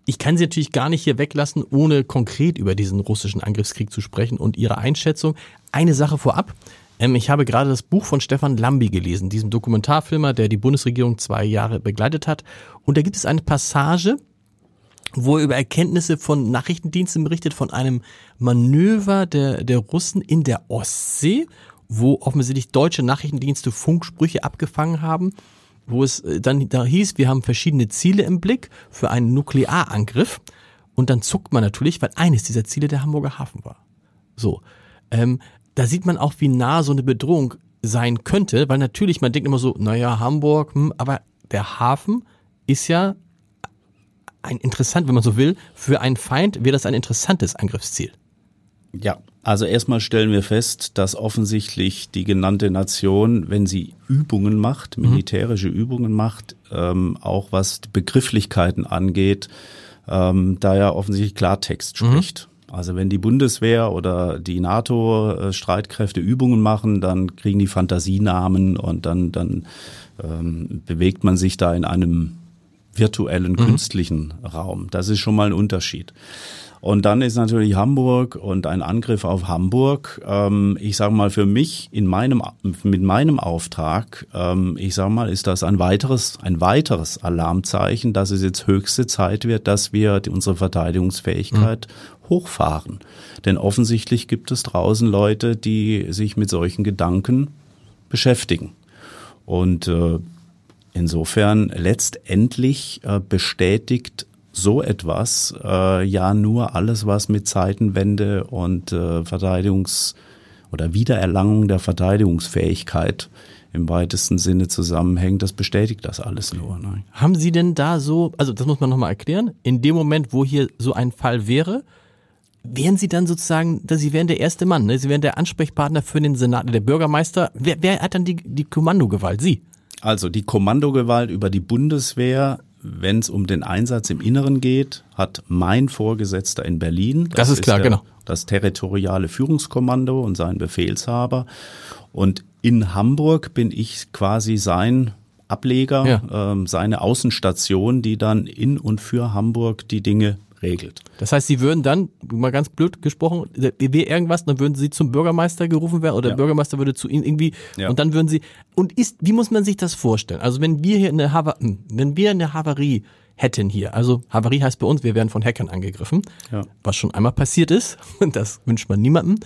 ich kann Sie natürlich gar nicht hier weglassen, ohne konkret über diesen russischen Angriffskrieg zu sprechen und Ihre Einschätzung. Eine Sache vorab. Ähm, ich habe gerade das Buch von Stefan Lambi gelesen, diesem Dokumentarfilmer, der die Bundesregierung zwei Jahre begleitet hat. Und da gibt es eine Passage, wo er über Erkenntnisse von Nachrichtendiensten berichtet, von einem Manöver der, der Russen in der Ostsee, wo offensichtlich deutsche Nachrichtendienste Funksprüche abgefangen haben, wo es äh, dann da hieß, wir haben verschiedene Ziele im Blick für einen Nuklearangriff. Und dann zuckt man natürlich, weil eines dieser Ziele der Hamburger Hafen war. So. Ähm, da sieht man auch, wie nah so eine Bedrohung sein könnte, weil natürlich, man denkt immer so, naja, Hamburg, hm, aber der Hafen ist ja ein interessant, wenn man so will, für einen Feind wäre das ein interessantes Angriffsziel. Ja, also erstmal stellen wir fest, dass offensichtlich die genannte Nation, wenn sie Übungen macht, militärische Übungen macht, ähm, auch was die Begrifflichkeiten angeht, ähm, da ja offensichtlich Klartext spricht. Also wenn die Bundeswehr oder die NATO-Streitkräfte Übungen machen, dann kriegen die Fantasienamen und dann, dann ähm, bewegt man sich da in einem virtuellen, künstlichen Raum. Das ist schon mal ein Unterschied. Und dann ist natürlich Hamburg und ein Angriff auf Hamburg. Ähm, ich sage mal für mich in meinem mit meinem Auftrag, ähm, ich sage mal, ist das ein weiteres ein weiteres Alarmzeichen, dass es jetzt höchste Zeit wird, dass wir die, unsere Verteidigungsfähigkeit hochfahren. Denn offensichtlich gibt es draußen Leute, die sich mit solchen Gedanken beschäftigen. Und äh, insofern letztendlich äh, bestätigt so etwas äh, ja nur alles, was mit Zeitenwende und äh, Verteidigungs- oder Wiedererlangung der Verteidigungsfähigkeit im weitesten Sinne zusammenhängt, das bestätigt das alles nur. Ne? Haben Sie denn da so, also das muss man nochmal erklären, in dem Moment, wo hier so ein Fall wäre, wären Sie dann sozusagen, Sie wären der erste Mann, ne? Sie wären der Ansprechpartner für den Senat, der Bürgermeister. Wer, wer hat dann die, die Kommandogewalt? Sie? Also die Kommandogewalt über die Bundeswehr, wenn es um den Einsatz im Inneren geht, hat mein Vorgesetzter in Berlin. Das ist klar, der, genau. Das territoriale Führungskommando und sein Befehlshaber. Und in Hamburg bin ich quasi sein Ableger, Ja. ähm, seine Außenstation, die dann in und für Hamburg die Dinge regelt. Das heißt, Sie würden dann, mal ganz blöd gesprochen, wäre irgendwas, dann würden Sie zum Bürgermeister gerufen werden oder Ja. der Bürgermeister würde zu Ihnen irgendwie Ja. und dann würden Sie und ist, wie muss man sich das vorstellen? Also wenn wir hier eine Hava, hm, wenn wir eine Havarie hätten hier. Also Havarie heißt bei uns, wir werden von Hackern angegriffen, Ja. was schon einmal passiert ist. Und [laughs] das wünscht man niemandem,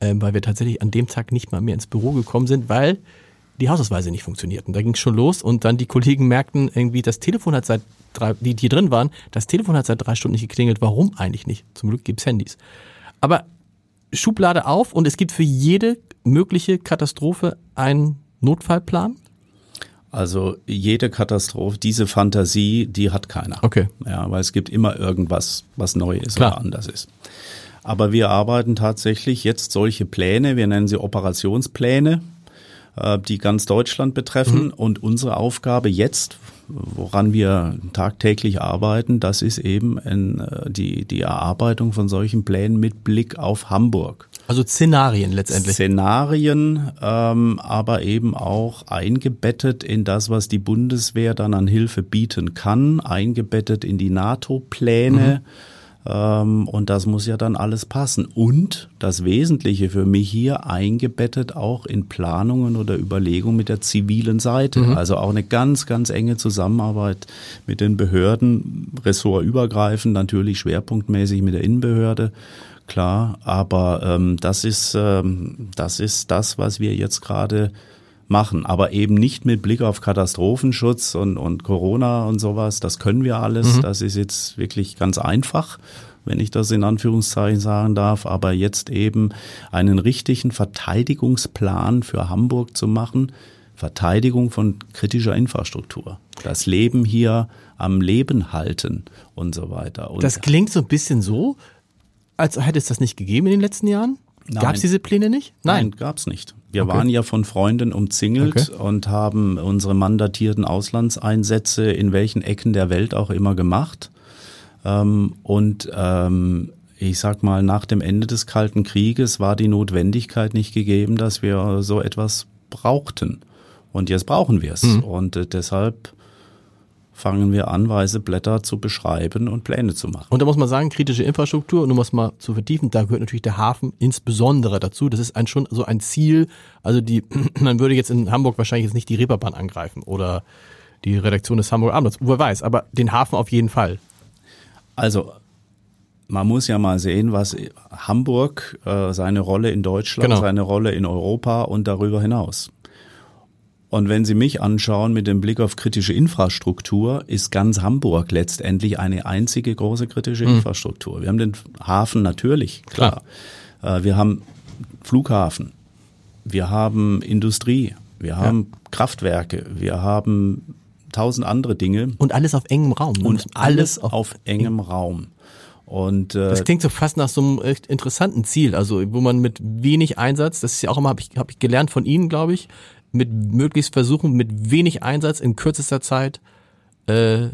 äh, weil wir tatsächlich an dem Tag nicht mal mehr ins Büro gekommen sind, weil die Hausausweise nicht funktionierten. Da ging es schon los und dann die Kollegen merkten irgendwie, das Telefon hat seit drei, die, die drin waren, das Telefon hat seit drei Stunden nicht geklingelt. Warum eigentlich nicht? Zum Glück gibt's Handys. Aber Schublade auf und es gibt für jede mögliche Katastrophe einen Notfallplan. Also jede Katastrophe, diese Fantasie, die hat keiner. Okay. Ja, weil es gibt immer irgendwas, was neu ist Klar. oder anders ist. Aber wir arbeiten tatsächlich jetzt solche Pläne, wir nennen sie Operationspläne, äh, die ganz Deutschland betreffen. Und unsere Aufgabe jetzt, woran wir tagtäglich arbeiten, das ist eben in, äh, die, die Erarbeitung von solchen Plänen mit Blick auf Hamburg. Also Szenarien letztendlich. Szenarien, ähm, aber eben auch eingebettet in das, was die Bundeswehr dann an Hilfe bieten kann, eingebettet in die NATO-Pläne. Ähm, und das muss ja dann alles passen. Und das Wesentliche für mich hier eingebettet auch in Planungen oder Überlegungen mit der zivilen Seite. Also auch eine ganz, ganz enge Zusammenarbeit mit den Behörden, ressortübergreifend, natürlich schwerpunktmäßig mit der Innenbehörde klar, aber ähm, das ist ähm, das ist das, was wir jetzt gerade machen, aber eben nicht mit Blick auf Katastrophenschutz und und Corona und sowas. Das können wir alles. Das ist jetzt wirklich ganz einfach, wenn ich das in Anführungszeichen sagen darf. Aber jetzt eben einen richtigen Verteidigungsplan für Hamburg zu machen. Verteidigung von kritischer Infrastruktur. Das Leben hier am Leben halten und so weiter. Und Das klingt so ein bisschen so, als hätte es das nicht gegeben in den letzten Jahren. Nein. Gab es diese Pläne nicht? Nein, gab's nicht. Wir Okay. waren ja von Freunden umzingelt Okay. und haben unsere mandatierten Auslandseinsätze in welchen Ecken der Welt auch immer gemacht. Ähm, und ähm, ich sag mal, nach dem Ende des Kalten Krieges war die Notwendigkeit nicht gegeben, dass wir so etwas brauchten. Und jetzt brauchen wir es. Und äh, deshalb fangen wir an, weiße Blätter zu beschreiben und Pläne zu machen. Und da muss man sagen, kritische Infrastruktur, und um es mal zu vertiefen, da gehört natürlich der Hafen insbesondere dazu. Das ist ein, schon so ein Ziel. Also die, [clears throat] man würde jetzt in Hamburg wahrscheinlich jetzt nicht die Reeperbahn angreifen oder die Redaktion des Hamburger Abendblatts, wer weiß, aber den Hafen auf jeden Fall. Also man muss ja mal sehen, was Hamburg, äh, seine Rolle in Deutschland, Genau. seine Rolle in Europa und darüber hinaus. Und wenn Sie mich anschauen mit dem Blick auf kritische Infrastruktur, ist ganz Hamburg letztendlich eine einzige große kritische Infrastruktur. Wir haben den Hafen natürlich, klar. Äh, wir haben Flughafen, wir haben Industrie, wir haben Kraftwerke, wir haben tausend andere Dinge Und alles auf engem Raum. ne? und alles auf engem Raum. Und äh, Das klingt so fast nach so einem echt interessanten Ziel, also wo man mit wenig Einsatz, das ist ja auch immer, habe ich, hab ich gelernt von Ihnen, glaube ich, mit möglichst versuchen, mit wenig Einsatz in kürzester Zeit äh,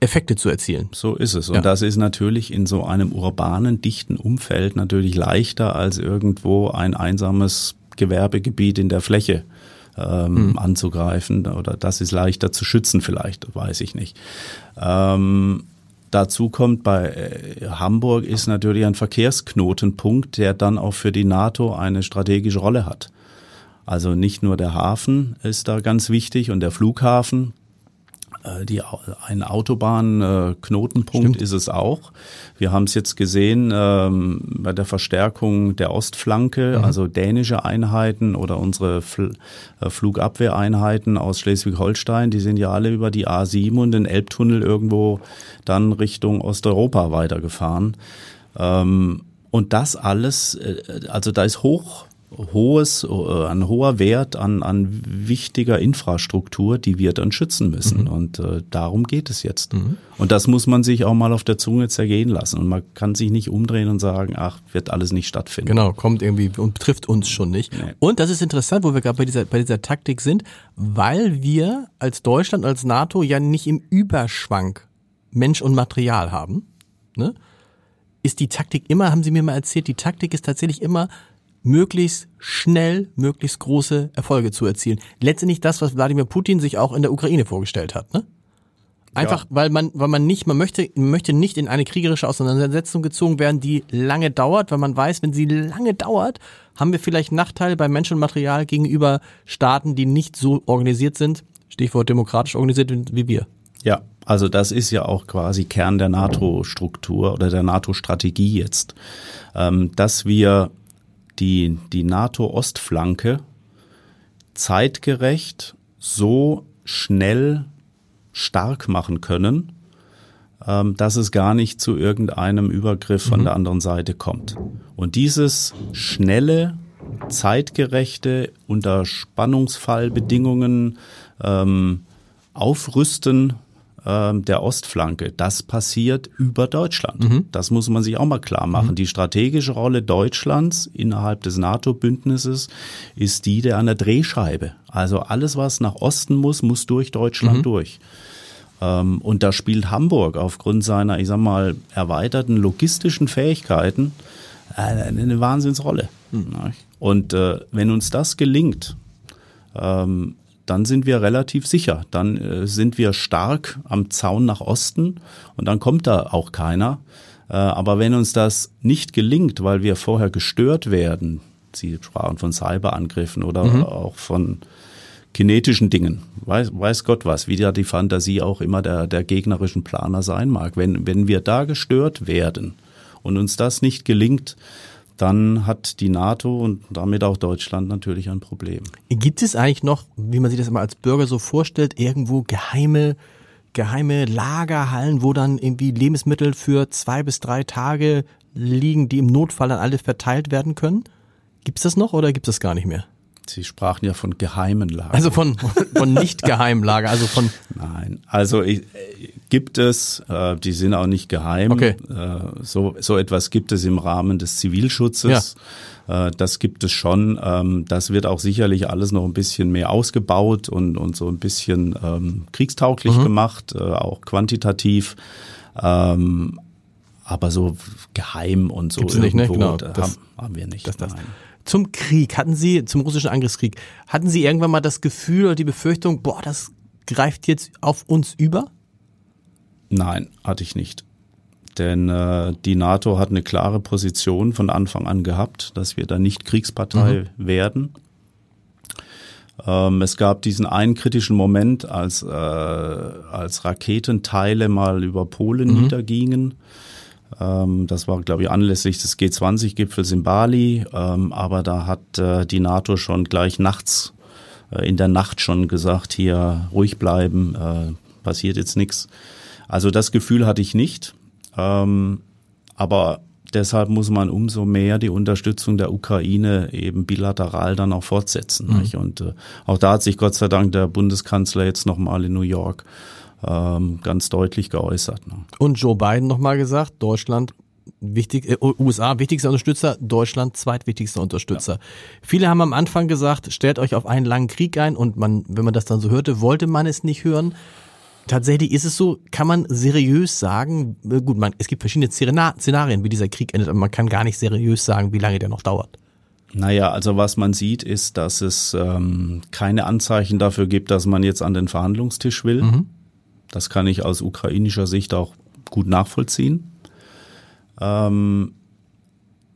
Effekte zu erzielen. so ist es. Und Ja. das ist natürlich in so einem urbanen, dichten Umfeld natürlich leichter als irgendwo ein einsames Gewerbegebiet in der Fläche ähm, Mhm. anzugreifen. Oder das ist leichter zu schützen vielleicht, weiß ich nicht. Ähm, Dazu kommt bei äh, Hamburg ist natürlich ein Verkehrsknotenpunkt, der dann auch für die NATO eine strategische Rolle hat. Also nicht nur der Hafen ist da ganz wichtig und der Flughafen, äh, die, ein Autobahnknotenpunkt ist es auch. Wir haben es jetzt gesehen ähm, bei der Verstärkung der Ostflanke, also dänische Einheiten oder unsere Fl äh, Flugabwehreinheiten aus Schleswig-Holstein, die sind ja alle über die A7 und den Elbtunnel irgendwo dann Richtung Osteuropa weitergefahren. Ähm, und das alles, äh, also da ist hoch hohes, äh, ein hoher Wert an, an wichtiger Infrastruktur, die wir dann schützen müssen. Und äh, darum geht es jetzt. Und das muss man sich auch mal auf der Zunge zergehen lassen. Und man kann sich nicht umdrehen und sagen, ach, wird alles nicht stattfinden. Genau, kommt irgendwie und betrifft uns schon nicht. Nee. Und das ist interessant, wo wir gerade bei dieser, bei dieser Taktik sind, weil wir als Deutschland, als NATO ja nicht im Überschwank Mensch und Material haben. Ne? Ist die Taktik immer, haben Sie mir mal erzählt, die Taktik ist tatsächlich immer, möglichst schnell, möglichst große Erfolge zu erzielen. Letztendlich das, was Wladimir Putin sich auch in der Ukraine vorgestellt hat. Ne? Einfach, weil man, weil man nicht, man möchte, man möchte nicht in eine kriegerische Auseinandersetzung gezogen werden, die lange dauert, weil man weiß, wenn sie lange dauert, haben wir vielleicht Nachteile bei Mensch und Material gegenüber Staaten, die nicht so organisiert sind, Stichwort demokratisch organisiert wie wir. Ja, Also das ist ja auch quasi Kern der NATO-Struktur oder der NATO-Strategie jetzt, ähm, dass wir die, die NATO-Ostflanke zeitgerecht so schnell stark machen können, ähm, dass es gar nicht zu irgendeinem Übergriff von mhm. der anderen Seite kommt. Und dieses schnelle, zeitgerechte, unter Spannungsfallbedingungen ähm, Aufrüsten ähm, der Ostflanke, das passiert über Deutschland. Mhm. Das muss man sich auch mal klar machen. Mhm. Die strategische Rolle Deutschlands innerhalb des NATO-Bündnisses ist die der an der Drehscheibe. Also alles, was nach Osten muss, muss durch Deutschland mhm. durch. Ähm, und da spielt Hamburg aufgrund seiner, ich sag mal, erweiterten logistischen Fähigkeiten äh, eine Wahnsinnsrolle. Mhm. Und äh, wenn uns das gelingt, ähm, dann sind wir relativ sicher. Dann äh, sind wir stark am Zaun nach Osten und dann kommt da auch keiner. Äh, aber wenn uns das nicht gelingt, weil wir vorher gestört werden, Sie sprachen von Cyberangriffen oder mhm. auch von kinetischen Dingen, weiß, weiß Gott was, wie da die Fantasie auch immer der, der gegnerischen Planer sein mag. Wenn, wenn wir da gestört werden und uns das nicht gelingt, dann hat die NATO und damit auch Deutschland natürlich ein Problem. Gibt es eigentlich noch, wie man sich das immer als Bürger so vorstellt, irgendwo geheime, geheime Lagerhallen, wo dann irgendwie Lebensmittel für zwei bis drei Tage liegen, die im Notfall dann alle verteilt werden können? Gibt es das noch oder gibt es das gar nicht mehr? Sie sprachen ja von geheimen Lagern. Also von, von nicht geheimen Lager, also von. [laughs] Nein, also ich, gibt es, äh, die sind auch nicht geheim. Okay. Äh, so, so etwas gibt es im Rahmen des Zivilschutzes. Ja. Äh, das gibt es schon. Ähm, das wird auch sicherlich alles noch ein bisschen mehr ausgebaut und, und so ein bisschen ähm, kriegstauglich mhm. gemacht, äh, auch quantitativ. Ähm, aber so geheim und so Gibt's irgendwo, nicht, ne? genau, das, haben, haben wir nicht. Das, das. Zum Krieg, hatten Sie, zum russischen Angriffskrieg, hatten Sie irgendwann mal das Gefühl oder die Befürchtung, boah, das greift jetzt auf uns über? Nein, hatte ich nicht. Denn äh, die NATO hat eine klare Position von Anfang an gehabt, dass wir da nicht Kriegspartei mhm. werden. Ähm, es gab diesen einen kritischen Moment, als, äh, als Raketenteile mal über Polen mhm. niedergingen. Ähm, das war, glaube ich, anlässlich des G20-Gipfels in Bali. Ähm, aber da hat äh, die NATO schon gleich nachts, äh, in der Nacht schon gesagt, hier ruhig bleiben, äh, passiert jetzt nichts. Also das Gefühl hatte ich nicht. Ähm, aber deshalb muss man umso mehr die Unterstützung der Ukraine eben bilateral dann auch fortsetzen. Mhm. Und auch da hat sich Gott sei Dank der Bundeskanzler jetzt nochmal in New York ähm, ganz deutlich geäußert. Ne? Und Joe Biden nochmal gesagt, Deutschland wichtig, äh, USA wichtigster Unterstützer, Deutschland zweitwichtigster Unterstützer. Ja. Viele haben am Anfang gesagt, stellt euch auf einen langen Krieg ein und man, wenn man das dann so hörte, wollte man es nicht hören. Tatsächlich ist es so, kann man seriös sagen, äh, gut, man, es gibt verschiedene Szenarien, wie dieser Krieg endet, aber man kann gar nicht seriös sagen, wie lange der noch dauert. Naja, also was man sieht, ist, dass es ähm, keine Anzeichen dafür gibt, dass man jetzt an den Verhandlungstisch will. Mhm. Das kann ich aus ukrainischer Sicht auch gut nachvollziehen. Ähm,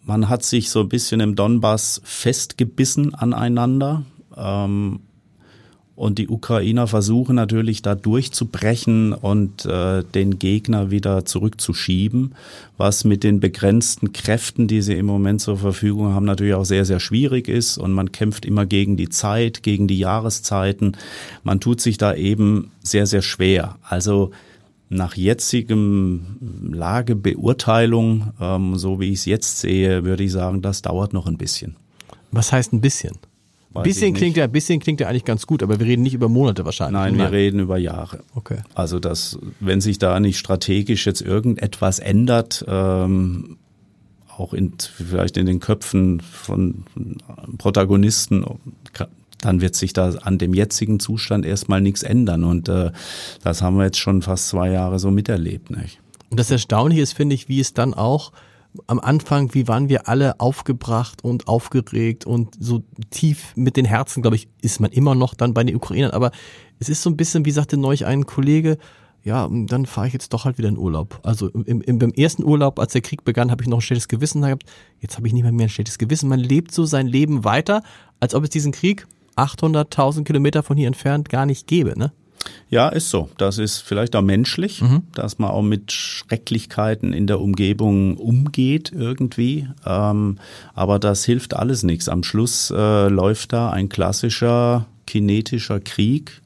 man hat sich so ein bisschen im Donbass festgebissen aneinander. Ähm, und die Ukrainer versuchen natürlich da durchzubrechen und äh, den Gegner wieder zurückzuschieben, was mit den begrenzten Kräften, die sie im Moment zur Verfügung haben, natürlich auch sehr, sehr schwierig ist. Und man kämpft immer gegen die Zeit, gegen die Jahreszeiten. Man tut sich da eben sehr, sehr schwer. Also nach jetzigem Lagebeurteilung, ähm, so wie ich es jetzt sehe, würde ich sagen, das dauert noch ein bisschen. Was heißt ein bisschen? Bisschen klingt ja, bisschen klingt ja eigentlich ganz gut, aber wir reden nicht über Monate wahrscheinlich. Nein, Nein, wir reden über Jahre. Okay. Also dass, wenn sich da nicht strategisch jetzt irgendetwas ändert, ähm, auch in, vielleicht in den Köpfen von Protagonisten, dann wird sich da an dem jetzigen Zustand erstmal nichts ändern. Und äh, das haben wir jetzt schon fast zwei Jahre so miterlebt. Nicht? Und das Erstaunliche ist, finde ich, wie es dann auch am Anfang, wie waren wir alle aufgebracht und aufgeregt und so tief mit den Herzen, glaube ich, ist man immer noch dann bei den Ukrainern. Aber es ist so ein bisschen, wie sagte neulich ein Kollege, ja, dann fahre ich jetzt doch halt wieder in Urlaub. Also im, im, beim ersten Urlaub, als der Krieg begann, habe ich noch ein schlechtes Gewissen gehabt. Jetzt habe ich nicht mehr, mehr ein schlechtes Gewissen. Man lebt so sein Leben weiter, als ob es diesen Krieg 800.000 Kilometer von hier entfernt gar nicht gäbe, ne? Ja, ist so. Das ist vielleicht auch menschlich, mhm. dass man auch mit Schrecklichkeiten in der Umgebung umgeht irgendwie. Ähm, aber das hilft alles nichts. Am Schluss äh, läuft da ein klassischer kinetischer Krieg.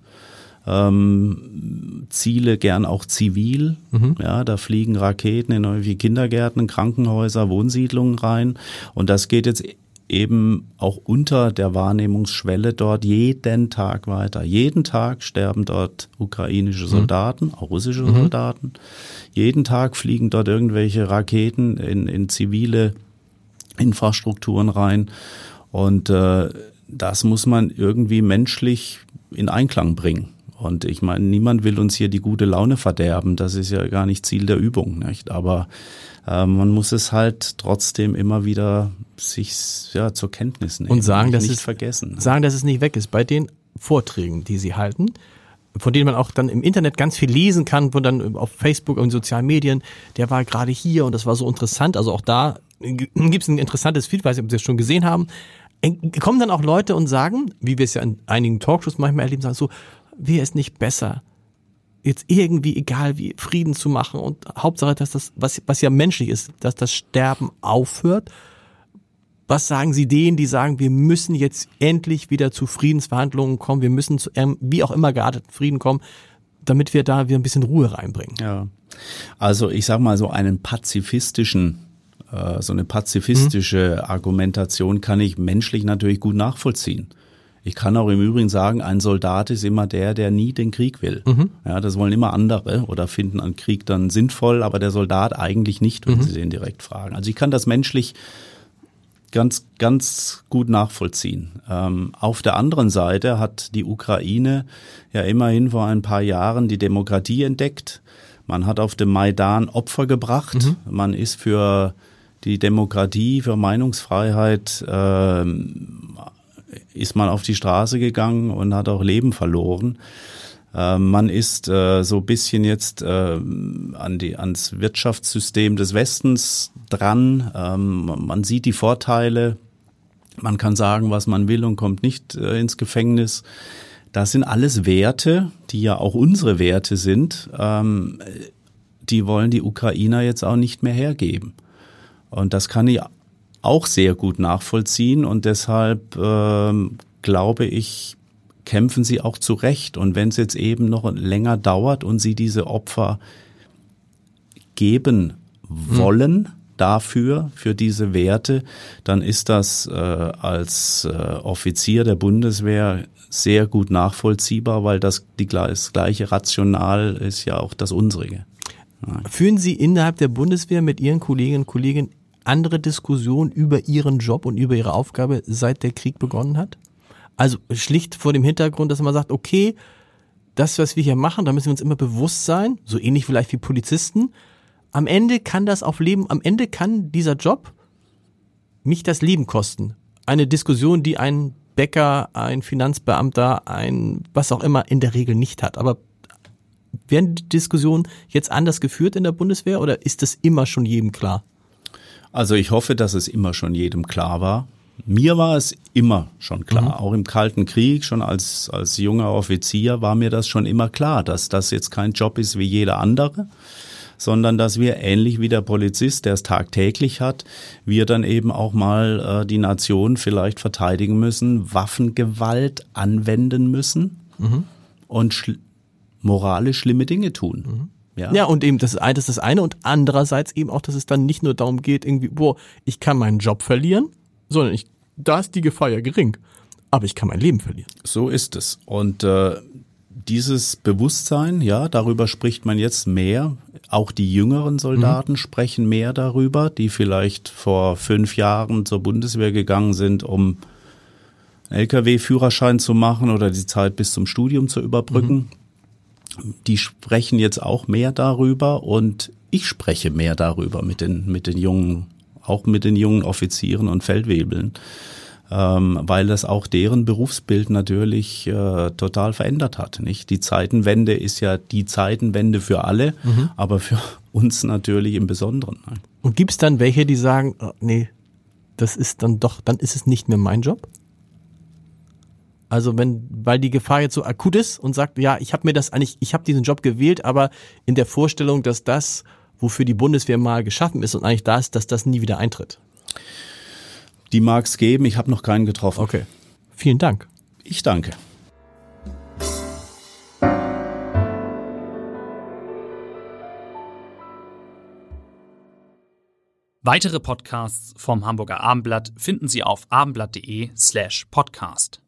Ähm, Ziele gern auch zivil. Mhm. Ja, da fliegen Raketen in irgendwie Kindergärten, Krankenhäuser, Wohnsiedlungen rein. Und das geht jetzt eben auch unter der Wahrnehmungsschwelle dort jeden Tag weiter. Jeden Tag sterben dort ukrainische mhm. Soldaten, mhm. auch russische mhm. Soldaten. Jeden Tag fliegen dort irgendwelche Raketen in, in zivile Infrastrukturen rein. Und äh, das muss man irgendwie menschlich in Einklang bringen. Und ich meine, niemand will uns hier die gute Laune verderben. Das ist ja gar nicht Ziel der Übung, nicht? Aber äh, man muss es halt trotzdem immer wieder sich ja zur Kenntnis nehmen und sagen, dass nicht es vergessen. Ne? Sagen, dass es nicht weg ist. Bei den Vorträgen, die Sie halten, von denen man auch dann im Internet ganz viel lesen kann, wo dann auf Facebook und sozialen Medien, der war gerade hier und das war so interessant. Also auch da gibt es ein interessantes Feedback, weiß nicht, ob Sie es schon gesehen haben. Kommen dann auch Leute und sagen, wie wir es ja in einigen Talkshows manchmal erleben, sagen so, wäre es nicht besser, jetzt irgendwie egal wie Frieden zu machen und Hauptsache, dass das, was, was ja menschlich ist, dass das Sterben aufhört. Was sagen Sie denen, die sagen, wir müssen jetzt endlich wieder zu Friedensverhandlungen kommen, wir müssen zu ähm, wie auch immer gearteten Frieden kommen, damit wir da wieder ein bisschen Ruhe reinbringen? Ja, also ich sag mal so einen pazifistischen äh, so eine pazifistische mhm. Argumentation kann ich menschlich natürlich gut nachvollziehen. Ich kann auch im Übrigen sagen, ein Soldat ist immer der, der nie den Krieg will. Mhm. Ja, das wollen immer andere oder finden einen Krieg dann sinnvoll, aber der Soldat eigentlich nicht, wenn mhm. sie den direkt fragen. Also ich kann das menschlich ganz, ganz gut nachvollziehen. Ähm, auf der anderen Seite hat die Ukraine ja immerhin vor ein paar Jahren die Demokratie entdeckt. Man hat auf dem Maidan Opfer gebracht. Mhm. Man ist für die Demokratie, für Meinungsfreiheit ähm, ist man auf die Straße gegangen und hat auch Leben verloren. Äh, man ist äh, so bisschen jetzt äh, an die, ans Wirtschaftssystem des Westens dran. Ähm, man sieht die Vorteile. Man kann sagen, was man will und kommt nicht äh, ins Gefängnis. Das sind alles Werte, die ja auch unsere Werte sind. Ähm, die wollen die Ukrainer jetzt auch nicht mehr hergeben. Und das kann ich auch sehr gut nachvollziehen und deshalb ähm, glaube ich, kämpfen sie auch zu Recht. Und wenn es jetzt eben noch länger dauert und sie diese Opfer geben wollen, hm. dafür, für diese Werte, dann ist das äh, als äh, Offizier der Bundeswehr sehr gut nachvollziehbar, weil das, die, das gleiche Rational ist ja auch das unsrige. Führen Sie innerhalb der Bundeswehr mit Ihren Kolleginnen und Kollegen andere Diskussion über ihren Job und über ihre Aufgabe, seit der Krieg begonnen hat? Also schlicht vor dem Hintergrund, dass man sagt, okay, das, was wir hier machen, da müssen wir uns immer bewusst sein, so ähnlich vielleicht wie Polizisten. Am Ende kann das auf Leben, am Ende kann dieser Job mich das Leben kosten. Eine Diskussion, die ein Bäcker, ein Finanzbeamter, ein was auch immer in der Regel nicht hat. Aber werden die Diskussionen jetzt anders geführt in der Bundeswehr oder ist das immer schon jedem klar? Also ich hoffe, dass es immer schon jedem klar war. Mir war es immer schon klar, mhm. auch im Kalten Krieg, schon als, als junger Offizier war mir das schon immer klar, dass das jetzt kein Job ist wie jeder andere, sondern dass wir ähnlich wie der Polizist, der es tagtäglich hat, wir dann eben auch mal äh, die Nation vielleicht verteidigen müssen, Waffengewalt anwenden müssen mhm. und schl moralisch schlimme Dinge tun. Mhm. Ja. ja, und eben das, das ist das eine und andererseits eben auch, dass es dann nicht nur darum geht, irgendwie, boah, ich kann meinen Job verlieren, sondern ich, da ist die Gefahr ja gering, aber ich kann mein Leben verlieren. So ist es. Und äh, dieses Bewusstsein, ja, darüber spricht man jetzt mehr. Auch die jüngeren Soldaten mhm. sprechen mehr darüber, die vielleicht vor fünf Jahren zur Bundeswehr gegangen sind, um LKW-Führerschein zu machen oder die Zeit bis zum Studium zu überbrücken. Mhm die sprechen jetzt auch mehr darüber und ich spreche mehr darüber mit den, mit den jungen, auch mit den jungen Offizieren und Feldwebeln, ähm, weil das auch deren Berufsbild natürlich äh, total verändert hat. Nicht? Die Zeitenwende ist ja die Zeitenwende für alle, mhm. aber für uns natürlich im Besonderen. Ne? Und gibt es dann welche, die sagen, oh, nee, das ist dann doch, dann ist es nicht mehr mein Job? Also wenn, weil die Gefahr jetzt so akut ist und sagt, ja, ich habe mir das eigentlich, ich habe diesen Job gewählt, aber in der Vorstellung, dass das, wofür die Bundeswehr mal geschaffen ist und eigentlich da ist, dass das nie wieder eintritt. Die mag es geben, ich habe noch keinen getroffen. Okay. Vielen Dank. Ich danke. Weitere Podcasts vom Hamburger Abendblatt finden Sie auf abendblatt.de slash podcast.